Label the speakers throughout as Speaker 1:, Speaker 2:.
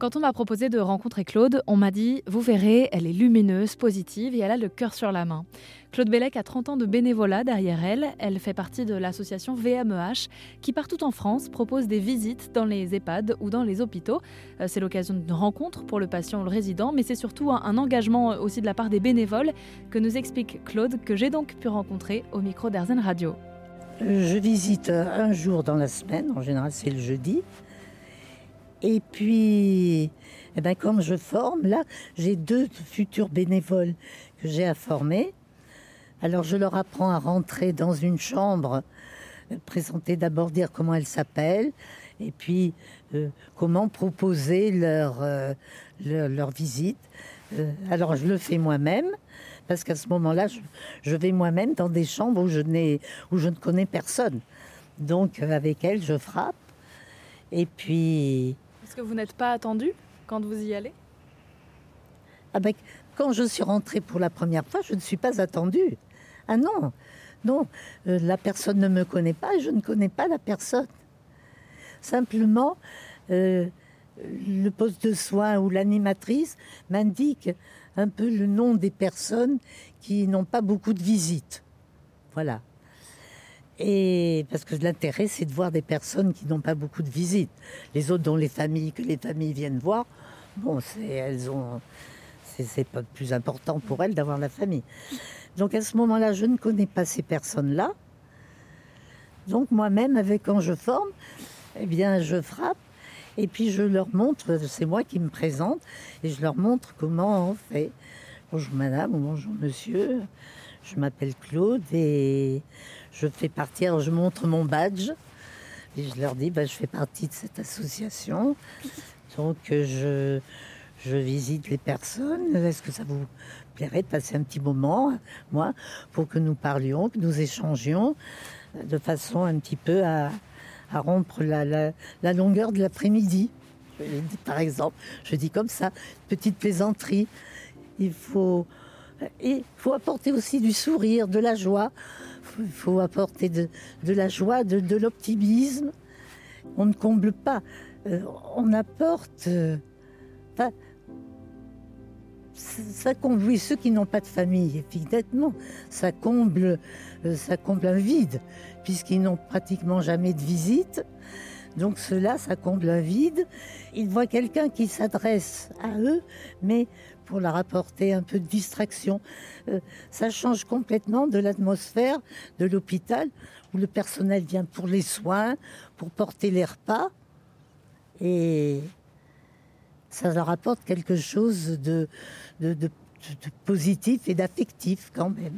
Speaker 1: Quand on m'a proposé de rencontrer Claude, on m'a dit Vous verrez, elle est lumineuse, positive et elle a le cœur sur la main. Claude Bellec a 30 ans de bénévolat derrière elle. Elle fait partie de l'association VMEH qui, partout en France, propose des visites dans les EHPAD ou dans les hôpitaux. Euh, c'est l'occasion d'une rencontre pour le patient ou le résident, mais c'est surtout un engagement aussi de la part des bénévoles que nous explique Claude, que j'ai donc pu rencontrer au micro d'Arzen Radio.
Speaker 2: Je visite un jour dans la semaine, en général c'est le jeudi. Et puis, eh ben, comme je forme, là, j'ai deux futurs bénévoles que j'ai à former. Alors, je leur apprends à rentrer dans une chambre, euh, présenter d'abord, dire comment elle s'appelle, et puis euh, comment proposer leur, euh, leur, visite. alors, je le fais moi-même, parce qu'à ce moment-là, je, vais moi-même dans des chambres où je, où je ne connais personne. Donc, avec elle, je frappe. Et puis,
Speaker 1: est-ce que vous n'êtes pas attendu quand vous y allez?
Speaker 2: Ah ben, Quand je suis rentrée pour la première fois, je ne suis pas attendue. Ah non, non, euh, la personne ne me connaît pas je ne connais pas la personne. Simplement, euh, le poste de soins ou l'animatrice m'indique un peu le nom des personnes qui n'ont pas beaucoup de visites. Voilà. Et parce que l'intérêt, c'est de voir des personnes qui n'ont pas beaucoup de visites. Les autres, dont les familles, que les familles viennent voir, bon, c'est, elles ont, c'est, pas plus important pour elles d'avoir la famille. Donc à ce moment-là, je ne connais pas ces personnes-là. Donc moi-même, avec quand je forme, eh bien, je frappe et puis je leur montre, c'est moi qui me présente, et je leur montre comment on fait. Bonjour madame ou bonjour monsieur, je m'appelle Claude et je fais partie, alors je montre mon badge et je leur dis, bah, je fais partie de cette association. Donc je, je visite les personnes. Est-ce que ça vous plairait de passer un petit moment, moi, pour que nous parlions, que nous échangions, de façon un petit peu à, à rompre la, la, la longueur de l'après-midi? Par exemple, je dis comme ça, petite plaisanterie. Il faut, il faut apporter aussi du sourire, de la joie il faut apporter de, la joie, de, l'optimisme. On ne comble pas, euh, on apporte. Euh, ça comble, oui, ceux qui n'ont pas de famille, évidemment, ça comble, euh, ça comble un vide, puisqu'ils n'ont pratiquement jamais de visite. Donc cela, ça comble un vide. Ils voient quelqu'un qui s'adresse à eux, mais pour leur apporter un peu de distraction. Euh, ça change complètement de l'atmosphère de l'hôpital où le personnel vient pour les soins, pour porter les repas. Et ça leur apporte quelque chose de, de positif et d'affectif quand même.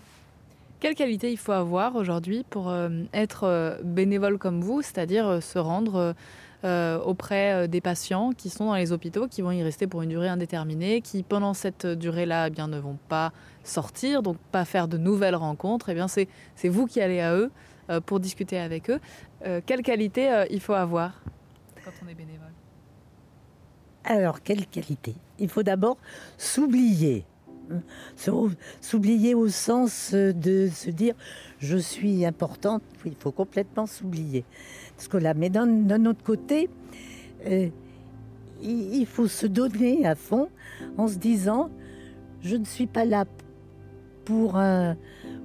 Speaker 1: Quelle qualité il faut avoir aujourd'hui pour euh, être euh, bénévole comme vous, c'est-à-dire se rendre auprès des patients qui sont dans les hôpitaux, qui vont y rester pour une durée indéterminée, qui pendant cette durée-là eh bien, ne vont pas sortir, donc pas faire de nouvelles rencontres, eh bien c'est, c'est vous qui allez à eux pour discuter avec eux. quelle qualité il faut avoir quand on est bénévole?
Speaker 2: Alors, quelle qualité? Il faut d'abord s'oublier s'oublier au sens de se dire je suis importante, il faut complètement s'oublier. Parce que là, mais d'un autre côté, euh, il, faut se donner à fond en se disant je ne suis pas là pour un,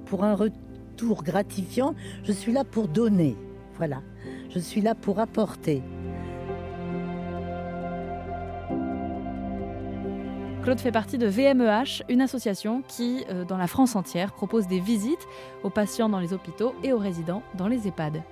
Speaker 2: pour un retour gratifiant, je suis là pour donner. Voilà, je suis là pour apporter.
Speaker 1: Claude fait partie de VMEH, une association qui, euh, dans la France entière, propose des visites aux patients dans les hôpitaux et aux résidents dans les EHPAD.